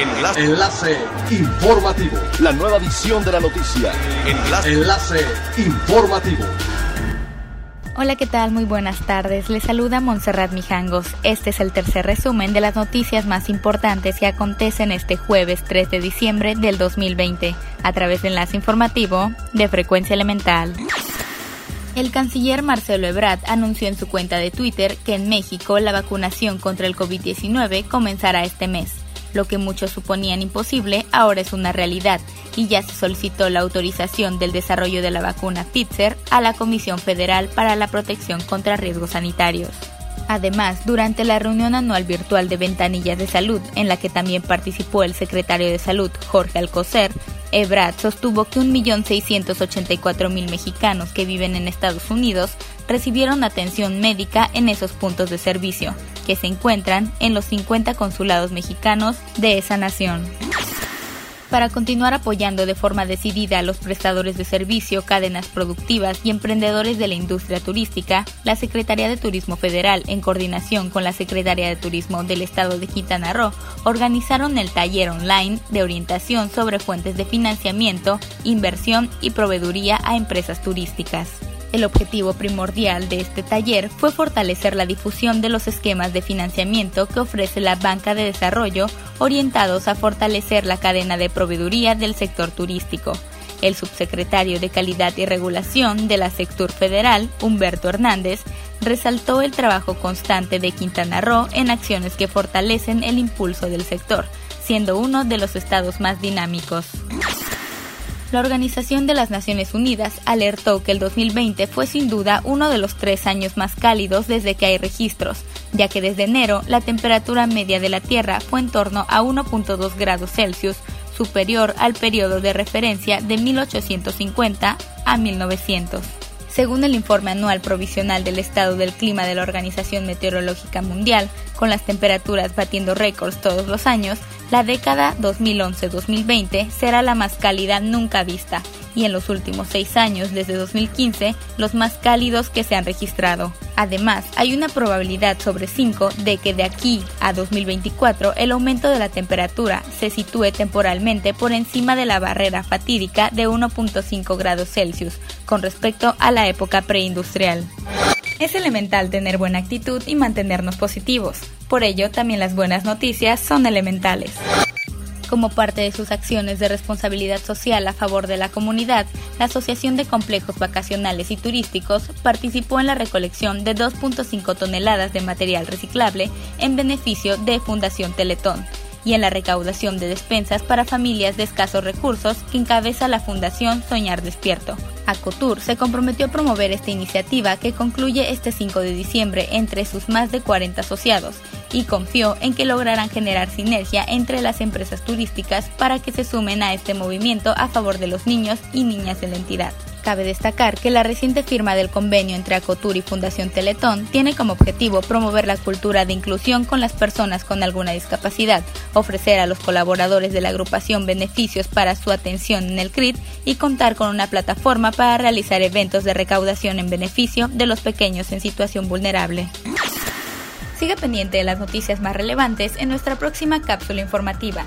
Enlace. Enlace informativo. La nueva edición de la noticia. Enlace. Enlace informativo. Hola, ¿qué tal? Muy buenas tardes. Les saluda Montserrat Mijangos. Este es el tercer resumen de las noticias más importantes que acontecen este jueves 3 de diciembre del 2020 a través del enlace informativo de Frecuencia Elemental. El canciller Marcelo Ebrard anunció en su cuenta de Twitter que en México la vacunación contra el COVID-19 comenzará este mes. Lo que muchos suponían imposible ahora es una realidad y ya se solicitó la autorización del desarrollo de la vacuna Pfizer a la Comisión Federal para la Protección contra Riesgos Sanitarios. Además, durante la reunión anual virtual de Ventanillas de Salud, en la que también participó el secretario de Salud, Jorge Alcocer, Ebrad sostuvo que 1.684.000 mexicanos que viven en Estados Unidos recibieron atención médica en esos puntos de servicio, que se encuentran en los 50 consulados mexicanos de esa nación. Para continuar apoyando de forma decidida a los prestadores de servicio, cadenas productivas y emprendedores de la industria turística, la Secretaría de Turismo Federal, en coordinación con la Secretaría de Turismo del Estado de Quintana Roo, organizaron el taller online de orientación sobre fuentes de financiamiento, inversión y proveeduría a empresas turísticas. El objetivo primordial de este taller fue fortalecer la difusión de los esquemas de financiamiento que ofrece la banca de desarrollo orientados a fortalecer la cadena de proveeduría del sector turístico. El subsecretario de Calidad y Regulación de la Sector Federal, Humberto Hernández, resaltó el trabajo constante de Quintana Roo en acciones que fortalecen el impulso del sector, siendo uno de los estados más dinámicos. La Organización de las Naciones Unidas alertó que el 2020 fue sin duda uno de los tres años más cálidos desde que hay registros, ya que desde enero la temperatura media de la Tierra fue en torno a 1.2 grados Celsius, superior al periodo de referencia de 1850 a 1900. Según el informe anual provisional del estado del clima de la Organización Meteorológica Mundial, con las temperaturas batiendo récords todos los años, la década 2011-2020 será la más cálida nunca vista y en los últimos seis años, desde 2015, los más cálidos que se han registrado. Además, hay una probabilidad sobre 5 de que de aquí a 2024 el aumento de la temperatura se sitúe temporalmente por encima de la barrera fatídica de 1.5 grados Celsius con respecto a la época preindustrial. Es elemental tener buena actitud y mantenernos positivos. Por ello, también las buenas noticias son elementales. Como parte de sus acciones de responsabilidad social a favor de la comunidad, la Asociación de Complejos Vacacionales y Turísticos participó en la recolección de 2.5 toneladas de material reciclable en beneficio de Fundación Teletón y en la recaudación de despensas para familias de escasos recursos que encabeza la Fundación Soñar Despierto. Acotur se comprometió a promover esta iniciativa que concluye este 5 de diciembre entre sus más de 40 asociados y confió en que lograrán generar sinergia entre las empresas turísticas para que se sumen a este movimiento a favor de los niños y niñas de la entidad. Cabe destacar que la reciente firma del convenio entre Acotur y Fundación Teletón tiene como objetivo promover la cultura de inclusión con las personas con alguna discapacidad, ofrecer a los colaboradores de la agrupación beneficios para su atención en el CRIT y contar con una plataforma para realizar eventos de recaudación en beneficio de los pequeños en situación vulnerable. Siga pendiente de las noticias más relevantes en nuestra próxima cápsula informativa.